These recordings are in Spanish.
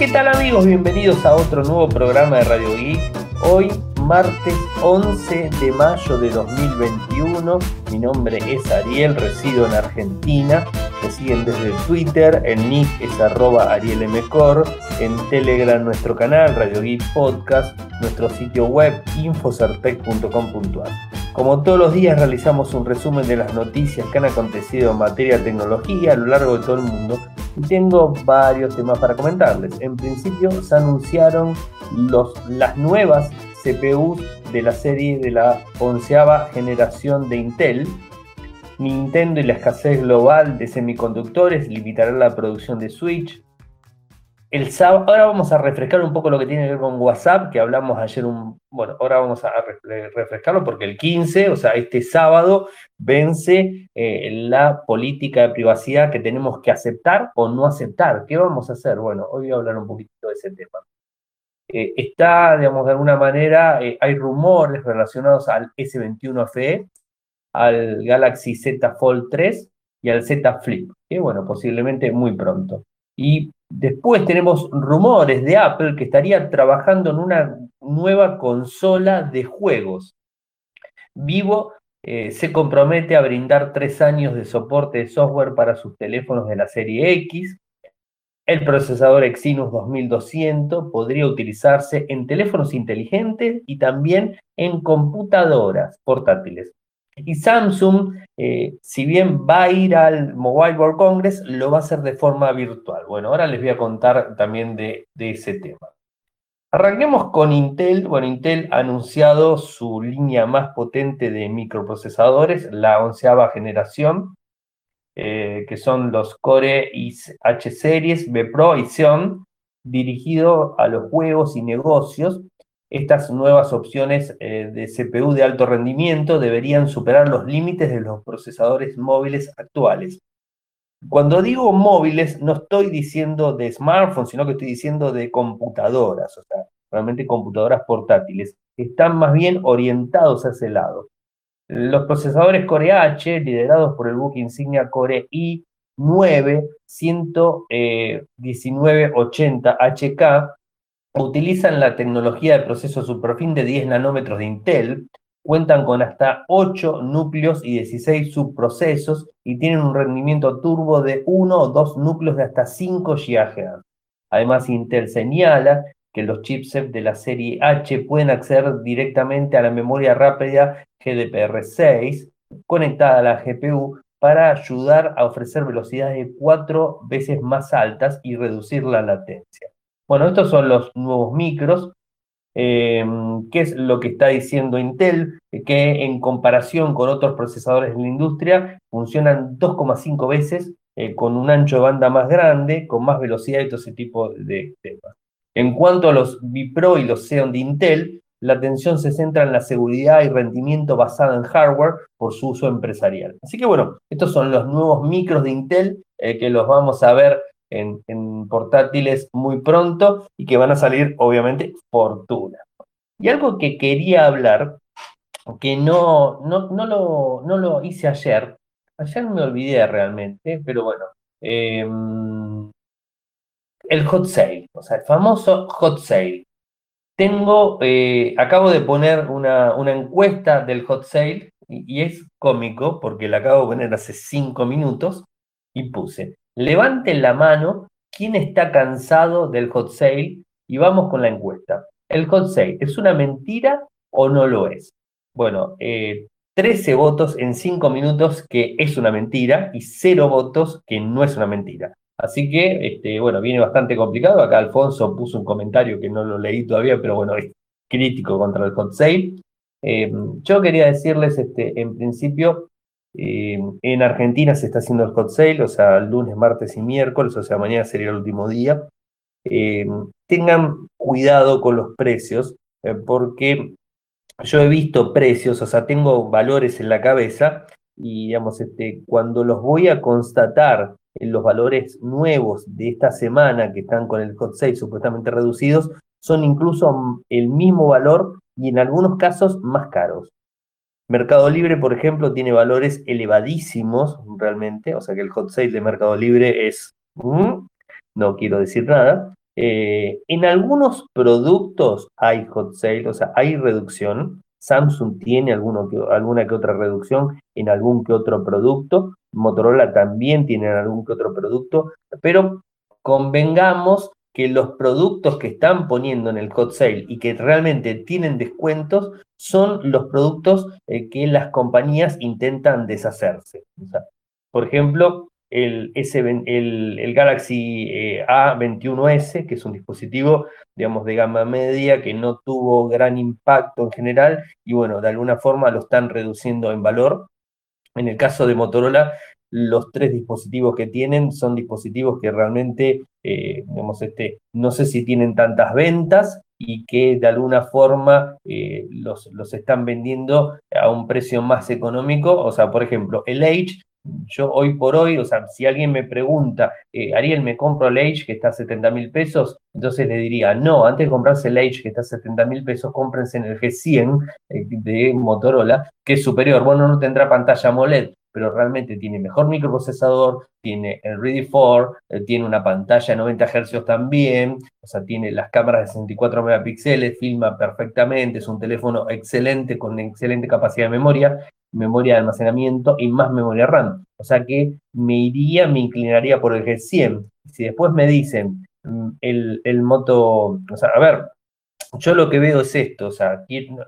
¿Qué tal amigos? Bienvenidos a otro nuevo programa de Radio Geek. Hoy, martes 11 de mayo de 2021. Mi nombre es Ariel, resido en Argentina. Me siguen desde Twitter, el nick es arroba arielmcor, en Telegram nuestro canal, Radio Geek Podcast, nuestro sitio web infocertec.com.ar. Como todos los días realizamos un resumen de las noticias que han acontecido en materia de tecnología a lo largo de todo el mundo y tengo varios temas para comentarles. En principio se anunciaron los, las nuevas CPUs de la serie de la onceava generación de Intel. Nintendo y la escasez global de semiconductores limitarán la producción de Switch. El sábado, ahora vamos a refrescar un poco lo que tiene que ver con WhatsApp, que hablamos ayer un, bueno, ahora vamos a refrescarlo porque el 15, o sea, este sábado vence eh, la política de privacidad que tenemos que aceptar o no aceptar. ¿Qué vamos a hacer? Bueno, hoy voy a hablar un poquito de ese tema. Eh, está, digamos, de alguna manera, eh, hay rumores relacionados al S21 FE, al Galaxy Z Fold 3 y al Z Flip, que bueno, posiblemente muy pronto. Y después tenemos rumores de Apple que estaría trabajando en una nueva consola de juegos. Vivo eh, se compromete a brindar tres años de soporte de software para sus teléfonos de la serie X. El procesador Exynos 2200 podría utilizarse en teléfonos inteligentes y también en computadoras portátiles. Y Samsung, eh, si bien va a ir al Mobile World Congress, lo va a hacer de forma virtual. Bueno, ahora les voy a contar también de, ese tema. Arranquemos con Intel. Bueno, Intel ha anunciado su línea más potente de microprocesadores, la onceava generación, eh, que son los Core H Series, B Pro y Xeon, dirigido a los juegos y negocios estas nuevas opciones eh, de CPU de alto rendimiento deberían superar los límites de los procesadores móviles actuales. Cuando digo móviles, no estoy diciendo de smartphones, sino que estoy diciendo de computadoras, o sea, realmente computadoras portátiles. Están más bien orientados a ese lado. Los procesadores Core H, liderados por el buque insignia Core i9 11980 HK, utilizan la tecnología de proceso superfin de 10 nanómetros de Intel, cuentan con hasta 8 núcleos y 16 subprocesos y tienen un rendimiento turbo de 1 o 2 núcleos de hasta 5 GHz. Además, Intel señala que los chipsets de la serie H pueden acceder directamente a la memoria rápida GDPR6 conectada a la GPU para ayudar a ofrecer velocidades de 4 veces más altas y reducir la latencia. Bueno, estos son los nuevos micros. Eh, ¿Qué es lo que está diciendo Intel? Que en comparación con otros procesadores de la industria funcionan 2,5 veces eh, con un ancho de banda más grande, con más velocidad y todo ese tipo de temas. En cuanto a los Vipro y los Xeon de Intel, la atención se centra en la seguridad y rendimiento basada en hardware por su uso empresarial. Así que bueno, estos son los nuevos micros de Intel eh, que los vamos a ver en, portátiles muy pronto y que van a salir, obviamente, fortuna. Y algo que quería hablar, que no, no, no, lo, no lo hice ayer, ayer me olvidé realmente, pero bueno, em, el hot sale, o sea, el famoso hot sale. Tengo, eh, acabo de poner una, una, encuesta del hot sale y, y es cómico porque la acabo de poner hace cinco minutos y puse, Levanten la mano quién está cansado del hot sale y vamos con la encuesta. ¿El hot sale es una mentira o no lo es? Bueno, 13 eh, votos en 5 minutos que es una mentira y 0 votos que no es una mentira. Así que, este, bueno, viene bastante complicado. Acá Alfonso puso un comentario que no lo leí todavía, pero bueno, es crítico contra el hot sale. Eh, yo quería decirles, este, en principio, eh, en Argentina se está haciendo el hot sale, o sea, lunes, martes y miércoles, o sea, mañana sería el último día. Eh, tengan cuidado con los precios, eh, porque yo he visto precios, o sea, tengo valores en la cabeza y, digamos, este, cuando los voy a constatar en los valores nuevos de esta semana que están con el hot sale supuestamente reducidos, son incluso el mismo valor y en algunos casos más caros. Mercado Libre, por ejemplo, tiene valores elevadísimos realmente, o sea que el hot sale de Mercado Libre es, mm, no quiero decir nada. Eh, en algunos productos hay hot sale, o sea, hay reducción. Samsung tiene alguna que otra reducción en algún que otro producto. Motorola también tiene algún que otro producto, pero convengamos que los productos que están poniendo en el hot sale y que realmente tienen descuentos son los productos eh, que las compañías intentan deshacerse. por ejemplo, el, el, Galaxy eh, A21S, que es un dispositivo, digamos, de gama media, que no tuvo gran impacto en general, y bueno, de alguna forma lo están reduciendo en valor. En el caso de Motorola, los tres dispositivos que tienen son dispositivos que realmente, eh, digamos, este, no sé si tienen tantas ventas y que de alguna forma eh, los, los están vendiendo a un precio más económico. O sea, por ejemplo, el Edge yo hoy por hoy, o sea, si alguien me pregunta, eh, Ariel, ¿me compro el Age que está a 70 mil pesos? Entonces le diría, no, antes de comprarse el Age que está a 70 mil pesos, cómprense en el G100 eh, de Motorola, que es superior. Bueno, no tendrá pantalla AMOLED, pero realmente tiene mejor microprocesador, tiene el Ready 4, eh, tiene una pantalla de 90 Hz también, o sea, tiene las cámaras de 64 megapíxeles, filma perfectamente, es un teléfono excelente con excelente capacidad de memoria, memoria de almacenamiento y más memoria RAM. O sea que me iría, me inclinaría por el G100. Si después me dicen mm, el, el moto, o sea, a ver, yo lo que veo es esto, o sea,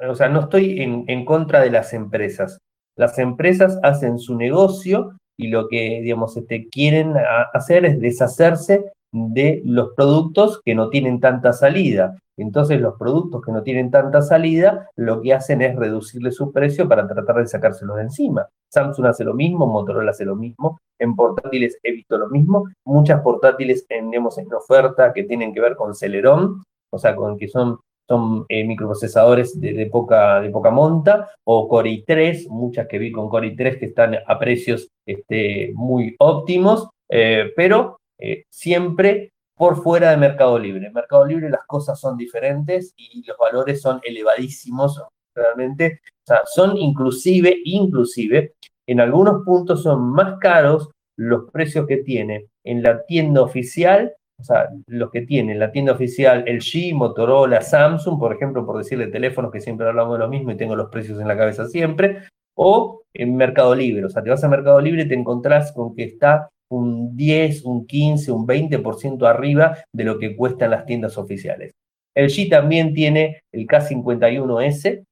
o sea no estoy en, en contra de las empresas. Las empresas hacen su negocio y lo que, este, quieren hacer es deshacerse de los productos que no tienen tanta salida. Entonces los productos que no tienen tanta salida, lo que hacen es reducirle su precio para tratar de sacárselos de encima. Samsung hace lo mismo, Motorola hace lo mismo, en portátiles he visto lo mismo, muchas portátiles en, en oferta que tienen que ver con Celeron, o sea, con que son son eh, microprocesadores de, poca, de poca monta, o Core i3, muchas que vi con Core i3 que están a precios este, muy óptimos, eh, pero eh, siempre por fuera de Mercado Libre. En Mercado Libre las cosas son diferentes y los valores son elevadísimos realmente. O sea, son inclusive, inclusive, en algunos puntos son más caros los precios que tiene en la tienda oficial o sea, los que tienen la tienda oficial LG, Motorola, Samsung, por ejemplo, por decirle teléfonos que siempre hablamos de lo mismo y tengo los precios en la cabeza siempre, o en Mercado Libre. O sea, te vas a Mercado Libre y te encontrás con que está un 10, un 15, un 20% arriba de lo que cuestan las tiendas oficiales. LG también tiene el K51S,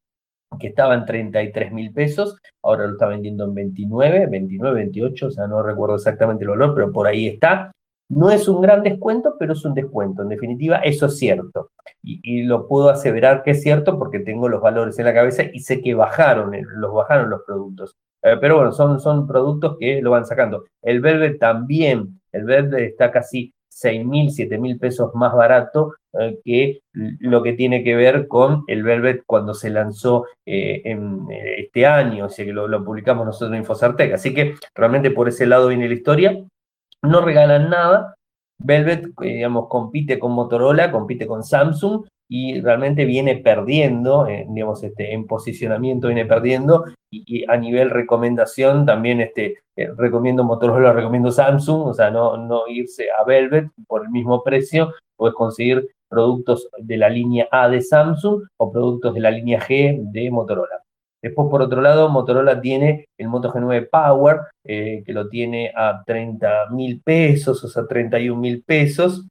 que estaba en 33 mil pesos, ahora lo está vendiendo en 29, 29, 28, o sea, no recuerdo exactamente el valor, pero por ahí está. No es un gran descuento, pero es un descuento. En definitiva, eso es cierto. Y, lo puedo aseverar que es cierto porque tengo los valores en la cabeza y sé que bajaron, eh, los bajaron los productos. Eh, pero bueno, son, son productos que lo van sacando. El Velvet también, el Velvet está casi 6 mil, 7 mil pesos más barato eh, que lo que tiene que ver con el Velvet cuando se lanzó en este año, o sea que lo, lo, publicamos nosotros en Infosartec. Así que realmente por ese lado viene la historia no regalan nada. Velvet, eh, digamos, compite con Motorola, compite con Samsung y realmente viene perdiendo, eh, digamos, este, en posicionamiento viene perdiendo y, a nivel recomendación también este, eh, recomiendo Motorola, recomiendo Samsung, o sea, no, no irse a Velvet por el mismo precio, puedes conseguir productos de la línea A de Samsung o productos de la línea G de Motorola. Después, por otro lado, Motorola tiene el Moto G9 Power, eh, que lo tiene a 30 mil pesos, o sea, 31 mil pesos.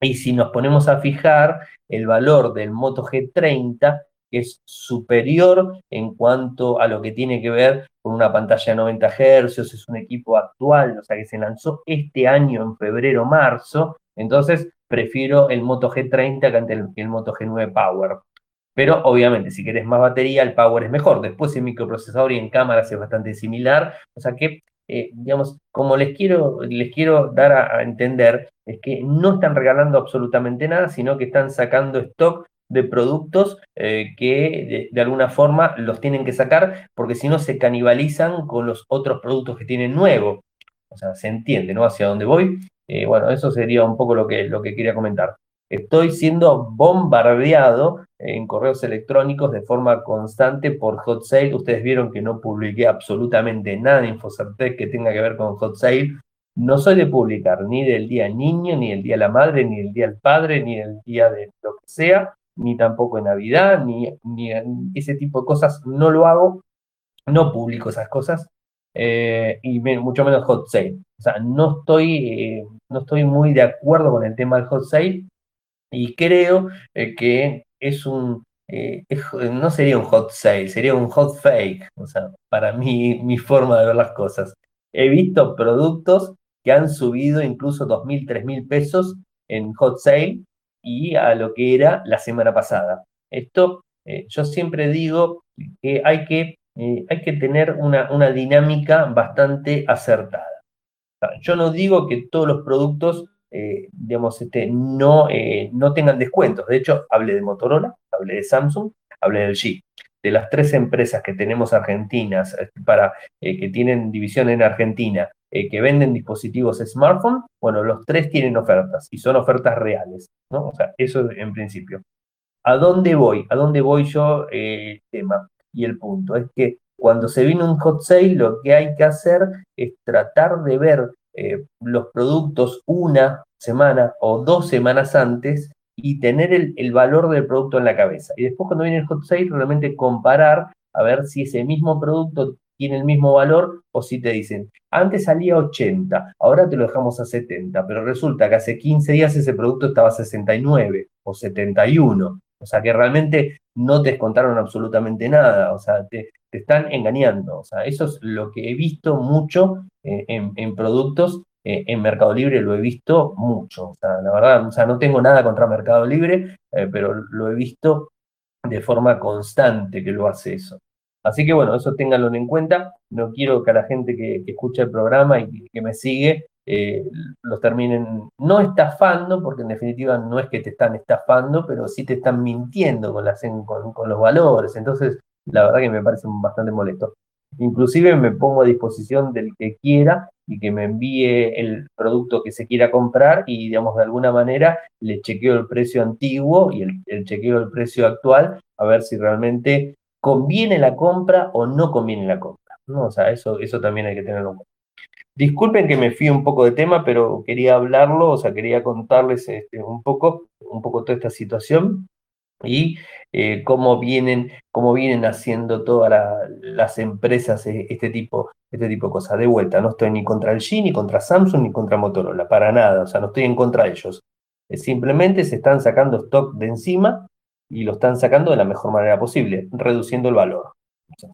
Y si nos ponemos a fijar el valor del Moto G30, que es superior en cuanto a lo que tiene que ver con una pantalla de 90 Hz, es un equipo actual, o sea, que se lanzó este año en febrero-marzo, entonces prefiero el Moto G30 que el Moto G9 Power. Pero obviamente, si querés más batería, el power es mejor. Después en microprocesador y en cámaras es bastante similar. O sea que, eh, digamos, como les quiero, les quiero dar a, entender, es que no están regalando absolutamente nada, sino que están sacando stock de productos eh, que de, alguna forma los tienen que sacar porque si no se canibalizan con los otros productos que tienen nuevo. O sea, se entiende, ¿no? Hacia dónde voy. Eh, bueno, eso sería un poco lo que, lo que quería comentar. Estoy siendo bombardeado en correos electrónicos de forma constante por Hot Sale. Ustedes vieron que no publiqué absolutamente nada en Infocertec que tenga que ver con Hot Sale. no soy de publicar ni del día niño, ni del día de la madre, ni del día del padre, ni del día de lo que sea, ni tampoco en Navidad, ni, ese tipo de cosas, no lo hago, no publico esas cosas, eh, y mucho menos hot sale. O sea, no estoy, eh, no estoy muy de acuerdo con el tema del hot sale y creo eh, que es un, no sería un hot sale, sería un hot fake, o sea, para mí, mi forma de ver las cosas. He visto productos que han subido incluso 2.000, 3.000 pesos en hot sale y a lo que era la semana pasada. Esto, yo siempre digo que hay que eh, hay que tener una, una dinámica bastante acertada. Yo no digo que todos los productos, eh, digamos, este, no, eh, no tengan descuentos. De hecho, hablé de Motorola, hablé de Samsung, hablé del G. De las tres empresas que tenemos argentinas, para, que tienen división en Argentina, que venden dispositivos smartphone, bueno, los tres tienen ofertas y son ofertas reales, ¿no? O sea, eso en principio. ¿A dónde voy? ¿A dónde voy yo el tema? y el punto. Es que cuando se viene un hot sale, lo que hay que hacer es tratar de ver eh, los productos una semana o dos semanas antes y tener el, valor del producto en la cabeza. Y después cuando viene el hot sale, realmente comparar a ver si ese mismo producto tiene el mismo valor o si te dicen, antes salía 80, ahora te lo dejamos a 70, pero resulta que hace 15 días ese producto estaba a 69 o 71. O sea que realmente no te descontaron absolutamente nada, o sea, te, están engañando. O sea, eso es lo que he visto mucho eh, en, productos. Eh, en Mercado Libre lo he visto mucho. O sea, la verdad, o sea, no tengo nada contra Mercado Libre, eh, pero lo he visto de forma constante que lo hace eso. Así que bueno, eso ténganlo en cuenta. No quiero que a la gente que escucha el programa y que me sigue eh, los terminen no estafando, porque en definitiva no es que te están estafando, pero sí te están mintiendo con, las, con, los valores. Entonces, la verdad que me parece bastante molesto. Inclusive me pongo a disposición del que quiera y que me envíe el producto que se quiera comprar y, digamos, de alguna manera le chequeo el precio antiguo y el, chequeo el precio actual a ver si realmente conviene la compra o no conviene la compra. ¿no? O sea, eso, eso también hay que tenerlo en cuenta. Disculpen que me fui un poco de tema, pero quería hablarlo, o sea, quería contarles este, un poco, un poco toda esta situación y eh, cómo vienen, cómo vienen haciendo todas las empresas eh, este tipo, este tipo de cosas. De vuelta, no estoy ni contra el G, ni contra Samsung, ni contra Motorola, para nada, o sea, no estoy en contra de ellos. simplemente se están sacando stock de encima y lo están sacando de la mejor manera posible, reduciendo el valor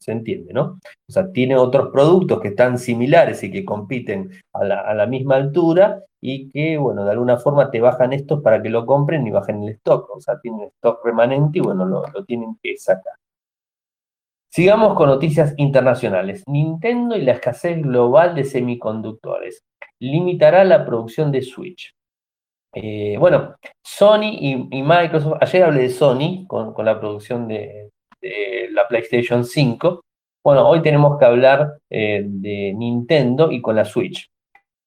se entiende, ¿no? O sea, tiene otros productos que están similares y que compiten a la, misma altura y que, bueno, de alguna forma te bajan estos para que lo compren y bajen el stock. O sea, tienen stock remanente y, bueno, lo, tienen que sacar. Sigamos con noticias internacionales. Nintendo y la escasez global de semiconductores. Limitará la producción de Switch. Eh, bueno, Sony y, Microsoft, ayer hablé de Sony con la producción de, de la PlayStation 5. Bueno, hoy tenemos que hablar eh, de Nintendo y con la Switch.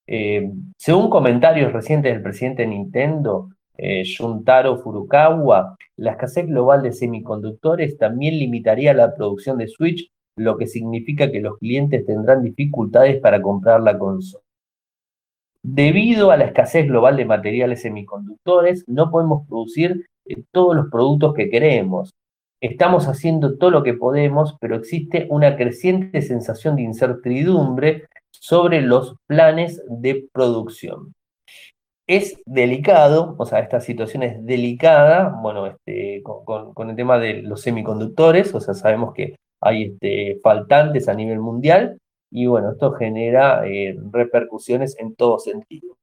Eh, según comentarios recientes del presidente de Nintendo, eh, Shuntaro Furukawa, la escasez global de semiconductores también limitaría la producción de Switch, lo que significa que los clientes tendrán dificultades para comprar la consola. Debido a la escasez global de materiales semiconductores, no podemos producir todos los productos que queremos estamos haciendo todo lo que podemos, pero existe una creciente sensación de incertidumbre sobre los planes de producción. Es delicado, o sea, esta situación es delicada, bueno, este, con, el tema de los semiconductores, o sea, sabemos que hay este, faltantes a nivel mundial y bueno, esto genera eh, repercusiones en todo sentido.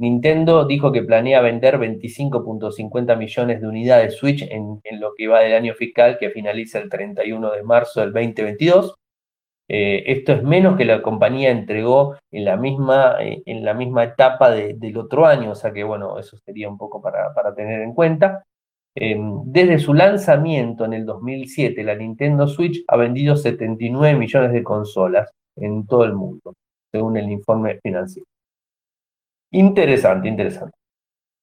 Nintendo dijo que planea vender 25.50 millones de unidades Switch en, lo que va del año fiscal que finaliza el 31 de marzo del 2022. Eh, esto es menos que la compañía entregó en la misma, eh, en la misma etapa del otro año, o sea que bueno, eso sería un poco para, para tener en cuenta. Em, desde su lanzamiento en el 2007, la Nintendo Switch ha vendido 79 millones de consolas en todo el mundo, según el informe financiero. Interesante, interesante.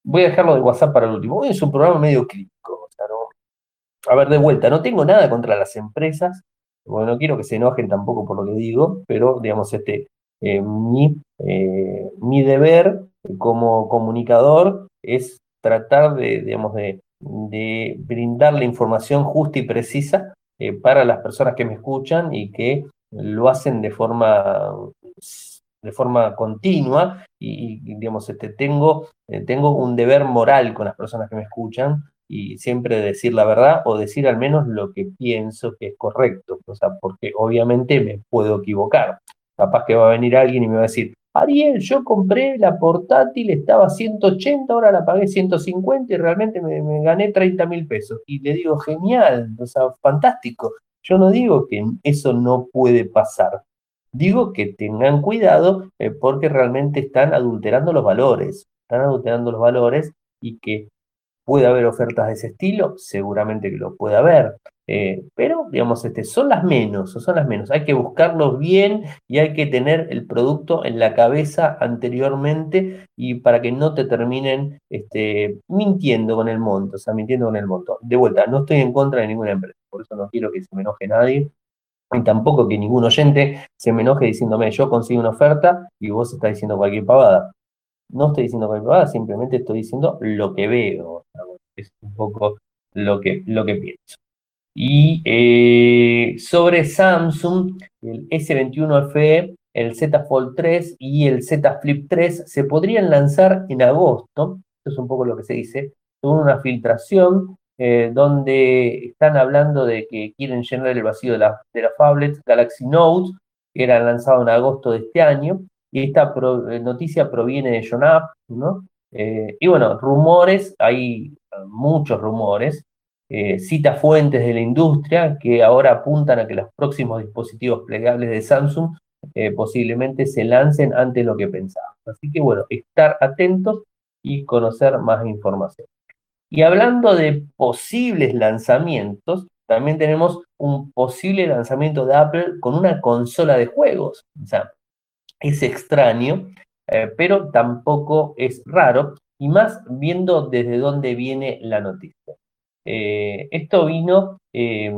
Voy a dejarlo de WhatsApp para el último. Hoy es un programa medio crítico. A ver, de vuelta, no tengo nada contra las empresas. Bueno, no quiero que se enojen tampoco por lo que digo, pero digamos, este, eh, mi eh, mi deber como comunicador es tratar de, digamos, de, brindar la información justa y precisa eh, para las personas que me escuchan y que lo hacen de forma de forma continua y, digamos este tengo eh, tengo un deber moral con las personas que me escuchan y siempre decir la verdad o decir al menos lo que pienso que es correcto, o sea, porque obviamente me puedo equivocar. Capaz que va a venir alguien y me va a decir, Ariel, yo compré la portátil, estaba 180, ahora la pagué 150 y realmente me, gané 30 mil pesos. Y le digo, genial, o sea, fantástico. Yo no digo que eso no puede pasar. Digo que tengan cuidado eh, porque realmente están adulterando los valores. Están adulterando los valores y que puede haber ofertas de ese estilo, seguramente que lo puede haber. Eh, pero, digamos, este, son las menos, son las menos. Hay que buscarlos bien y hay que tener el producto en la cabeza anteriormente y para que no te terminen este, mintiendo con el monto, o sea, mintiendo con el monto. De vuelta, no estoy en contra de ninguna empresa, por eso no quiero que se me enoje nadie. Y tampoco que ningún oyente se me enoje diciéndome, yo consigo una oferta y vos estás diciendo cualquier pavada. No estoy diciendo cualquier pavada, simplemente estoy diciendo lo que veo. Es un poco lo que, lo que pienso. Y eh, sobre Samsung, el S21 FE, el Z Fold 3 y el Z Flip 3 se podrían lanzar en agosto. Esto es un poco lo que se dice. Tuvo una filtración eh, donde están hablando de que quieren llenar el vacío de la, de la Galaxy Note, que era lanzado en agosto de este año. Y esta eh, noticia proviene de John Up, ¿no? y bueno, rumores, hay muchos rumores, eh, cita fuentes de la industria que ahora apuntan a que los próximos dispositivos plegables de Samsung eh, posiblemente se lancen antes de lo que pensábamos. Así que bueno, estar atentos y conocer más información. Y hablando de posibles lanzamientos, también tenemos un posible lanzamiento de Apple con una consola de juegos. O sea, es extraño, eh, pero tampoco es raro, y más viendo desde dónde viene la noticia. Eh, esto vino eh,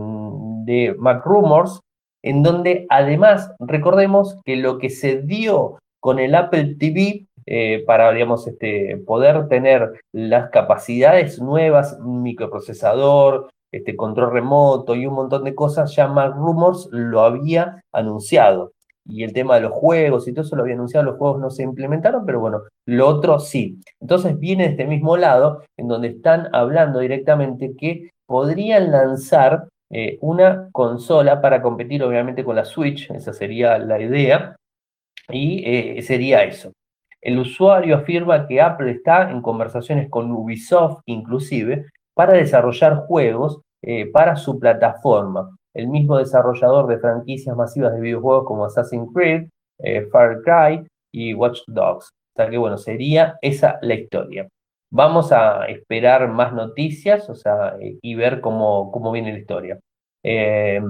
de MacRumors, en donde además recordemos que lo que se dio con el Apple TV eh, para este, poder tener las capacidades nuevas, microprocesador, este, control remoto y un montón de cosas, ya MacRumors lo había anunciado y el tema de los juegos y todo eso lo había anunciado, los juegos no se implementaron, pero bueno, lo otro sí. Entonces viene de este mismo lado, en donde están hablando directamente que podrían lanzar eh, una consola para competir obviamente con la Switch, esa sería la idea, y eh, sería eso. El usuario afirma que Apple está en conversaciones con Ubisoft inclusive para desarrollar juegos eh, para su plataforma el mismo desarrollador de franquicias masivas de videojuegos como Assassin's Creed, eh, Far Cry y Watch Dogs. O sea que bueno, sería esa la historia. Vamos a esperar más noticias, o sea, eh, y ver cómo, cómo viene la historia. Eh,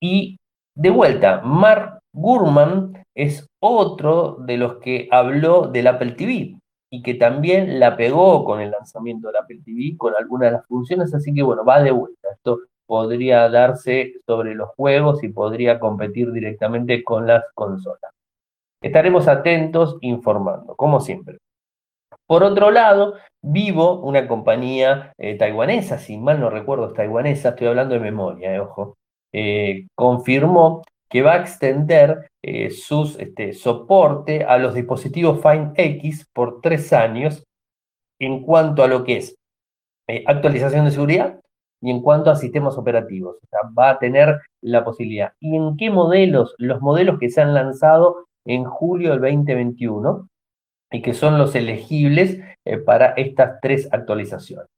y de vuelta, Mark Gurman es otro de los que habló del Apple TV y que también la pegó con el lanzamiento del Apple TV, con algunas de las funciones, así que bueno, va de vuelta. Esto podría darse sobre los juegos y podría competir directamente con las consolas. Estaremos atentos informando, como siempre. Por otro lado, Vivo, una compañía eh, taiwanesa, si mal no recuerdo es taiwanesa, estoy hablando de memoria, eh, ojo, eh, confirmó que va a extender su este, soporte a los dispositivos Find X por tres años en cuanto a lo que es actualización de seguridad, y en cuanto a sistemas operativos. O sea, va a tener la posibilidad. ¿Y en qué modelos? Los modelos que se han lanzado en julio del 2021 y que son los elegibles eh, para estas tres actualizaciones.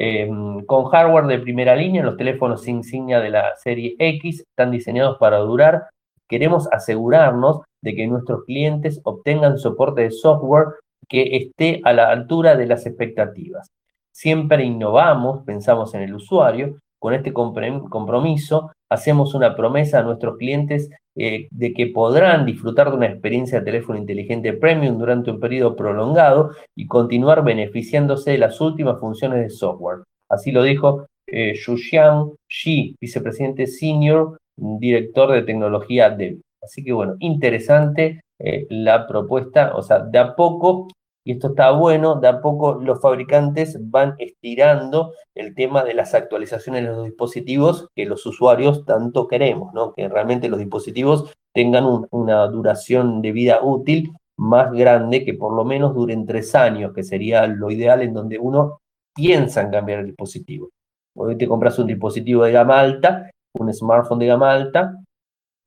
Em, con hardware de primera línea, los teléfonos insignia de la serie X están diseñados para durar. Queremos asegurarnos de que nuestros clientes obtengan soporte de software que esté a la altura de las expectativas. Siempre innovamos, pensamos en el usuario. Con este compromiso hacemos una promesa a nuestros clientes eh, de que podrán disfrutar de una experiencia de teléfono inteligente premium durante un periodo prolongado y continuar beneficiándose de las últimas funciones de software. Así lo dijo eh, Xuxiang Xi, vicepresidente senior, director de tecnología de Así que bueno, interesante eh, la propuesta, o sea, de a poco, y esto está bueno, de a poco los fabricantes van estirando el tema de las actualizaciones de los dispositivos que los usuarios tanto queremos, ¿no? Que realmente los dispositivos tengan una duración de vida útil más grande, que por lo menos duren tres años, que sería lo ideal en donde uno piensa en cambiar el dispositivo. Hoy te compras un dispositivo de gama alta, un smartphone de gama alta,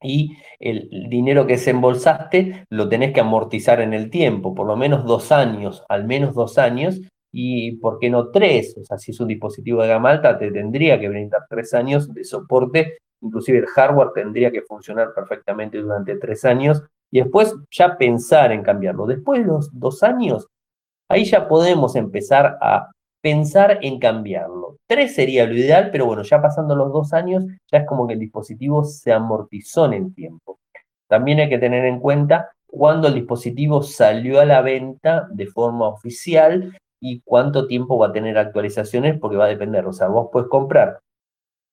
y el dinero que desembolsaste lo tenés que amortizar en el tiempo, por lo menos dos años, al menos dos años, y por qué no tres, o sea, si es un dispositivo de gama alta, te tendría que brindar tres años de soporte, inclusive el hardware tendría que funcionar perfectamente durante tres años, y después ya pensar en cambiarlo. Después de los dos años, ahí ya podemos empezar a pensar en cambiarlo. Tres sería lo ideal, pero bueno, ya pasando los dos años, ya es como que el dispositivo se amortizó en el tiempo. También hay que tener en cuenta cuándo el dispositivo salió a la venta de forma oficial y cuánto tiempo va a tener actualizaciones, porque va a depender. O sea, vos puedes comprar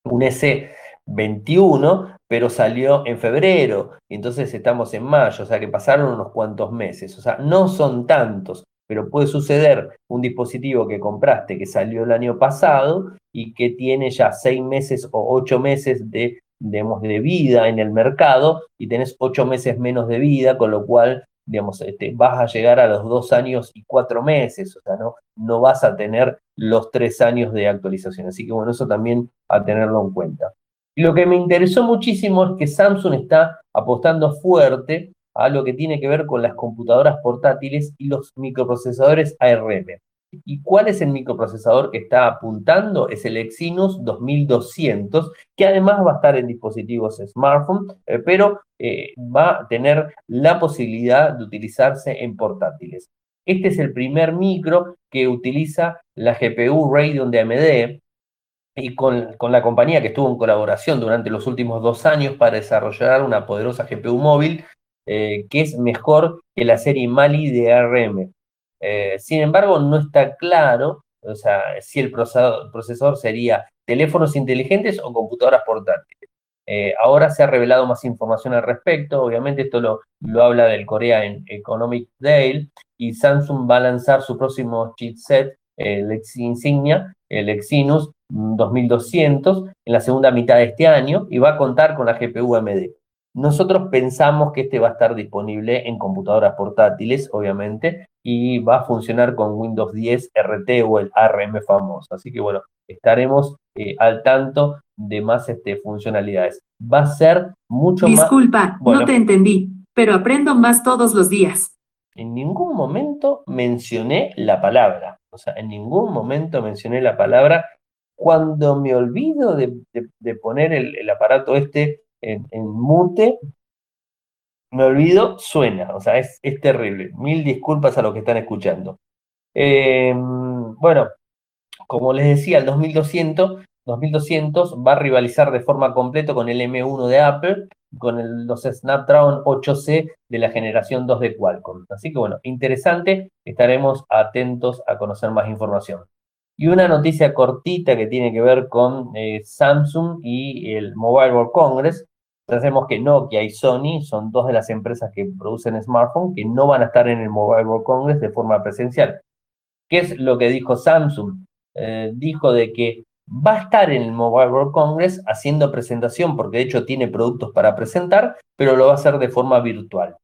un S21, pero salió en febrero, y entonces estamos en mayo, o sea que pasaron unos cuantos meses. O sea, no son tantos pero puede suceder un dispositivo que compraste que salió el año pasado y que tiene ya seis meses o ocho meses de, de vida en el mercado y tenés ocho meses menos de vida, con lo cual digamos, este, vas a llegar a los dos años y cuatro meses, o sea, no, no vas a tener los tres años de actualización. Así que bueno, eso también a tenerlo en cuenta. Lo que me interesó muchísimo es que Samsung está apostando fuerte a lo que tiene que ver con las computadoras portátiles y los microprocesadores ARM. ¿Y cuál es el microprocesador que está apuntando? Es el Exynos 2200, que además va a estar en dispositivos smartphone, eh, pero eh, va a tener la posibilidad de utilizarse en portátiles. Este es el primer micro que utiliza la GPU Radeon de AMD, y con, con, la compañía que estuvo en colaboración durante los últimos dos años para desarrollar una poderosa GPU móvil eh, que es mejor que la serie Mali de ARM. Eh, sin embargo, no está claro o sea, si el procesador, sería teléfonos inteligentes o computadoras portátiles. Eh, ahora se ha revelado más información al respecto, obviamente esto lo, lo habla del Korea en Economic Daily, y Samsung va a lanzar su próximo chipset, el Insignia, el Exynos 2200, en la segunda mitad de este año, y va a contar con la GPU AMD. Nosotros pensamos que este va a estar disponible en computadoras portátiles, obviamente, y va a funcionar con Windows 10 RT o el ARM famoso. Así que bueno, estaremos eh, al tanto de más este, funcionalidades. Va a ser mucho más... Disculpa, no te entendí, pero aprendo más todos los días. En ningún momento mencioné la palabra. O sea, en ningún momento mencioné la palabra. Cuando me olvido de, poner el aparato este en, mute, me olvido, suena, o sea, es, terrible. Mil disculpas a los que están escuchando. Em, bueno, como les decía, el 2200, 2200 va a rivalizar de forma completa con el M1 de Apple, con los Snapdragon 8C de la generación 2 de Qualcomm. Así que bueno, interesante, estaremos atentos a conocer más información. Y una noticia cortita que tiene que ver con eh, Samsung y el Mobile World Congress. Sabemos que Nokia y Sony son dos de las empresas que producen smartphones que no van a estar en el Mobile World Congress de forma presencial. ¿Qué es lo que dijo Samsung? Eh, dijo de que va a estar en el Mobile World Congress haciendo presentación, porque de hecho tiene productos para presentar, pero lo va a hacer de forma virtual.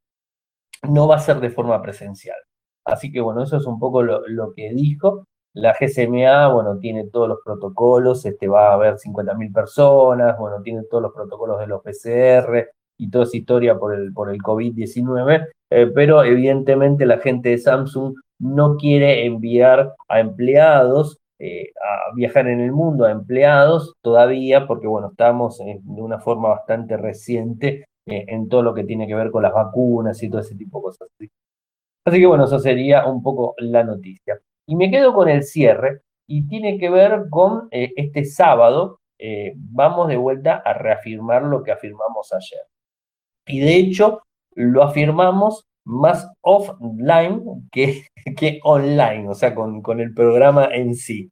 No va a ser de forma presencial. Así que bueno, eso es un poco lo que dijo. La GSMA, bueno, tiene todos los protocolos, este, va a haber 50.000 personas, bueno, tiene todos los protocolos de los PCR y toda esa historia por el, por el COVID-19, eh, pero evidentemente la gente de Samsung no quiere enviar a empleados eh, a viajar en el mundo, a empleados todavía, porque bueno, estamos de una forma bastante reciente eh, en todo lo que tiene que ver con las vacunas y todo ese tipo de cosas. Así que bueno, eso sería un poco la noticia. Y me quedo con el cierre y tiene que ver con eh, este sábado. Eh, vamos de vuelta a reafirmar lo que afirmamos ayer. Y de hecho, lo afirmamos más offline que, que online, o sea, con, con el programa en sí.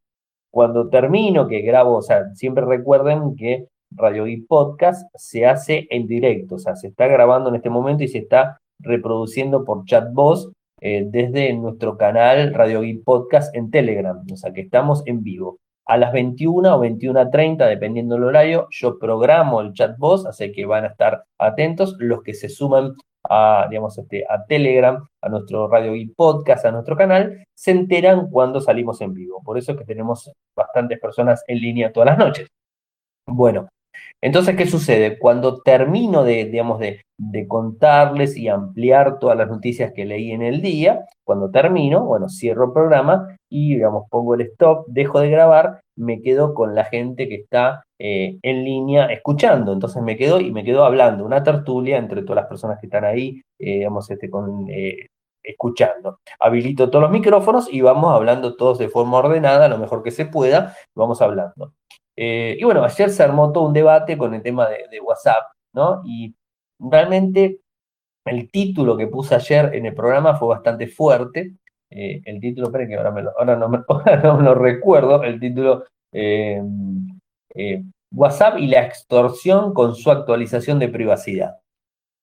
Cuando termino, que grabo, o sea, siempre recuerden que Radio y Podcast se hace en directo, o sea, se está grabando en este momento y se está reproduciendo por chat voz eh, desde nuestro canal Radio Geek Podcast en Telegram, o sea que estamos en vivo. A las 21 o 21.30, dependiendo del horario, yo programo el chat voz, así que van a estar atentos los que se suman a, digamos, este, a Telegram, a nuestro Radio Geek Podcast, a nuestro canal, se enteran cuando salimos en vivo. Por eso es que tenemos bastantes personas en línea todas las noches. Bueno, entonces, ¿qué sucede? Cuando termino de, digamos, de, contarles y ampliar todas las noticias que leí en el día, cuando termino, bueno, cierro el programa y, digamos, pongo el stop, dejo de grabar, me quedo con la gente que está eh, en línea escuchando. Entonces me quedo y me quedo hablando, una tertulia entre todas las personas que están ahí, eh, digamos, este, con, eh, escuchando. Habilito todos los micrófonos y vamos hablando todos de forma ordenada, lo mejor que se pueda, vamos hablando. Eh, y bueno, ayer se armó todo un debate con el tema de, WhatsApp, ¿no? Y realmente el título que puse ayer en el programa fue bastante fuerte. Eh, el título, esperen que ahora, no, lo recuerdo, el título eh, WhatsApp y la extorsión con su actualización de privacidad.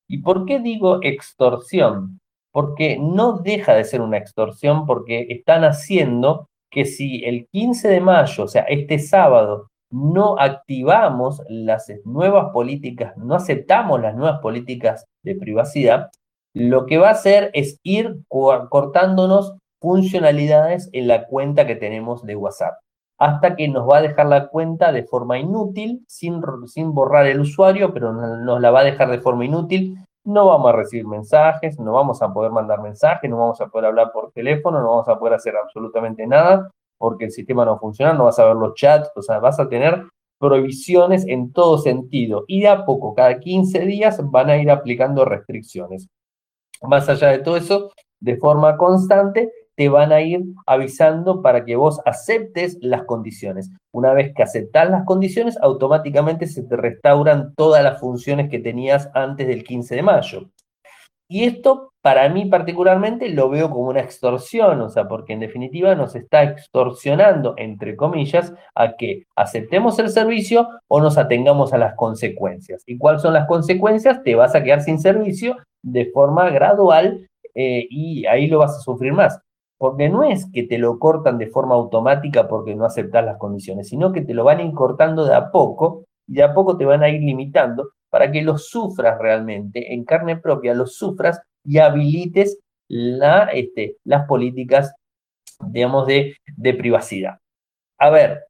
¿Y por qué digo extorsión? Porque no deja de ser una extorsión porque están haciendo que si el 15 de mayo, o sea, este sábado, no activamos las nuevas políticas, no aceptamos las nuevas políticas de privacidad, lo que va a hacer es ir cortándonos funcionalidades en la cuenta que tenemos de WhatsApp, hasta que nos va a dejar la cuenta de forma inútil, sin, sin borrar el usuario, pero nos la va a dejar de forma inútil. No vamos a recibir mensajes, no vamos a poder mandar mensajes, no vamos a poder hablar por teléfono, no vamos a poder hacer absolutamente nada porque el sistema no funciona, no vas a ver los chats, o sea, vas a tener prohibiciones en todo sentido. Y de a poco, cada 15 días, van a ir aplicando restricciones. Más allá de todo eso, de forma constante, te van a ir avisando para que vos aceptes las condiciones. Una vez que aceptas las condiciones, automáticamente se te restauran todas las funciones que tenías antes del 15 de mayo. Y esto, para mí particularmente, lo veo como una extorsión, o sea, porque en definitiva nos está extorsionando, entre comillas, a que aceptemos el servicio o nos atengamos a las consecuencias. ¿Y cuáles son las consecuencias? Te vas a quedar sin servicio de forma gradual eh, y ahí lo vas a sufrir más. Porque no es que te lo cortan de forma automática porque no aceptas las condiciones, sino que te lo van a ir cortando de a poco y de a poco te van a ir limitando para que lo sufras realmente, en carne propia, lo sufras y habilites este, las políticas, digamos, de, privacidad. A ver,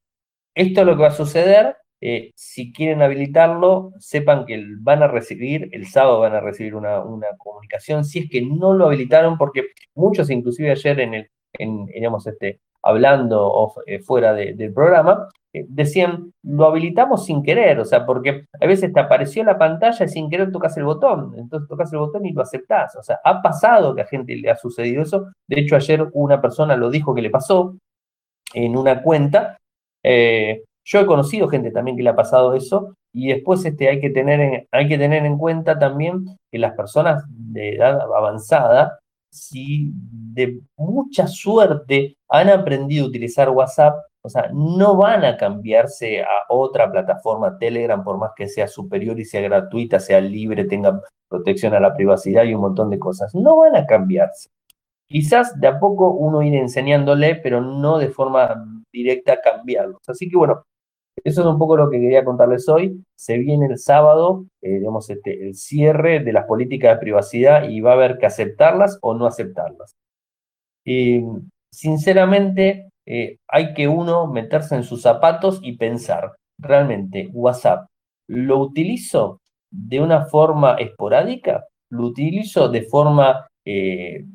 esto es lo que va a suceder. Eh, si quieren habilitarlo, sepan que van a recibir, el sábado van a recibir una, una comunicación, si es que no lo habilitaron, porque muchos, inclusive ayer en el, en, digamos, este, hablando eh, fuera del programa, decían, lo habilitamos sin querer, o sea, porque a veces te apareció la pantalla y sin querer tocas el botón, entonces tocas el botón y lo aceptás, o sea, ha pasado que a gente le ha sucedido eso, de hecho ayer una persona lo dijo que le pasó en una cuenta, eh, yo he conocido gente también que le ha pasado eso, y después este, hay, que tener en, hay que tener en cuenta también que las personas de edad avanzada, si de mucha suerte han aprendido a utilizar WhatsApp, o sea, no van a cambiarse a otra plataforma Telegram por más que sea superior y sea gratuita, sea libre, tenga protección a la privacidad y un montón de cosas. No van a cambiarse. Quizás de a poco uno ir enseñándole, pero no de forma directa cambiarlos. Así que bueno, eso es un poco lo que quería contarles hoy. Se viene el sábado, eh, digamos, este, el cierre de las políticas de privacidad y va a haber que aceptarlas o no aceptarlas. Y sinceramente, eh, hay que uno meterse en sus zapatos y pensar, realmente, WhatsApp, ¿lo utilizo de una forma esporádica? ¿Lo utilizo de forma, eh,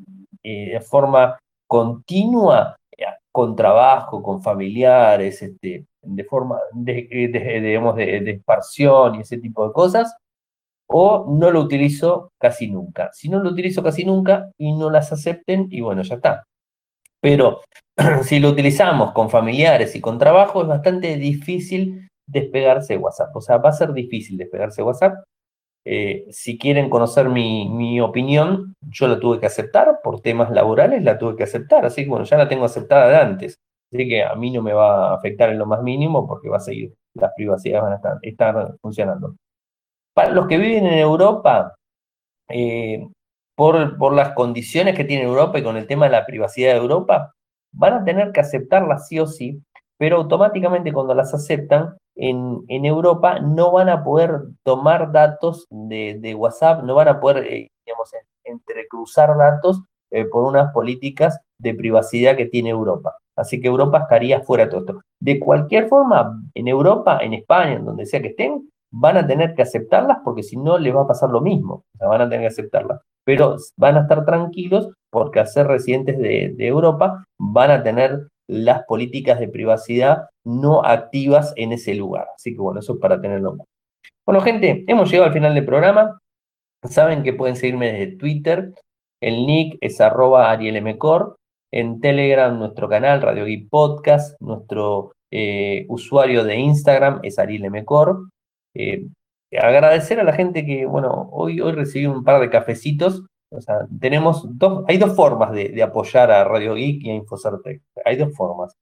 eh, de forma continua, con trabajo, con familiares, este, de forma de, digamos, de, de y ese tipo de cosas? o no lo utilizo casi nunca. Si no lo utilizo casi nunca y no las acepten, y bueno, ya está. Pero si lo utilizamos con familiares y con trabajo, es bastante difícil despegarse de WhatsApp. O sea, va a ser difícil despegarse de WhatsApp. Eh, si quieren conocer mi, mi, opinión, yo la tuve que aceptar por temas laborales, la tuve que aceptar. Así que bueno, ya la tengo aceptada de antes. Así que a mí no me va a afectar en lo más mínimo porque va a seguir, las privacidades van a estar, estar funcionando. Para los que viven en Europa, eh, por, por las condiciones que tiene Europa y con el tema de la privacidad de Europa, van a tener que aceptarlas sí o sí, pero automáticamente cuando las aceptan, en, en Europa no van a poder tomar datos de, de WhatsApp, no van a poder, eh, digamos, entrecruzar datos eh, por unas políticas de privacidad que tiene Europa. Así que Europa estaría fuera de todo esto. De cualquier forma, en Europa, en España, en donde sea que estén, van a tener que aceptarlas porque si no les va a pasar lo mismo. O sea, van a tener que aceptarlas. Pero van a estar tranquilos porque al ser residentes de, Europa van a tener las políticas de privacidad no activas en ese lugar. Así que bueno, eso es para tenerlo en. Bueno, gente, hemos llegado al final del programa. Saben que pueden seguirme desde Twitter. El nick es arroba arielmcor. En Telegram, nuestro canal Radio Geek Podcast. Nuestro eh, usuario de Instagram es arielmcor. Eh, agradecer a la gente que, bueno, hoy, hoy recibí un par de cafecitos o sea, tenemos dos, hay dos formas de, apoyar a Radio Geek y a Infocertec. Hay dos formas.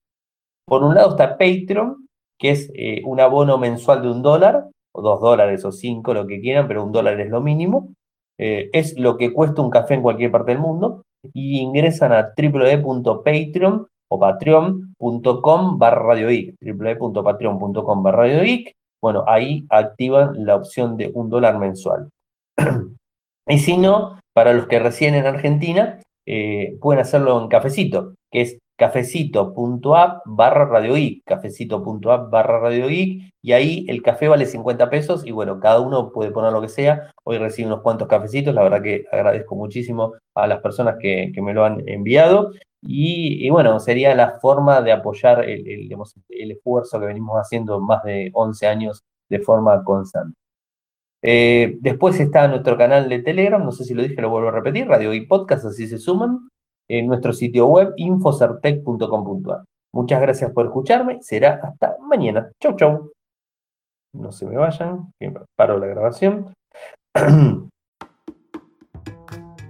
Por un lado está Patreon, que es eh, un abono mensual de un dólar, o dos dólares o cinco, lo que quieran, pero un dólar es lo mínimo. Eh, es lo que cuesta un café en cualquier parte del mundo. Y ingresan a www.patreon o patreon.com barra Radio Geek. www.patreon.com barra Radio Geek. Bueno, ahí activan la opción de un dólar mensual. y si no, para los que residen en Argentina, eh, pueden hacerlo en Cafecito, que es cafecito.app barra Radio cafecito.app barra Radio y ahí el café vale 50 pesos y bueno, cada uno puede poner lo que sea. Hoy recibo unos cuantos cafecitos, la verdad que agradezco muchísimo a las personas que, me lo han enviado. Y, bueno, sería la forma de apoyar el, el esfuerzo que venimos haciendo más de 11 años de forma constante. Eh, después está nuestro canal de Telegram, no sé si lo dije, lo vuelvo a repetir, Radio y Podcast, así se suman, en nuestro sitio web infocertec.com.ar. Muchas gracias por escucharme, será hasta mañana. Chau, chau. No se me vayan, paro la grabación.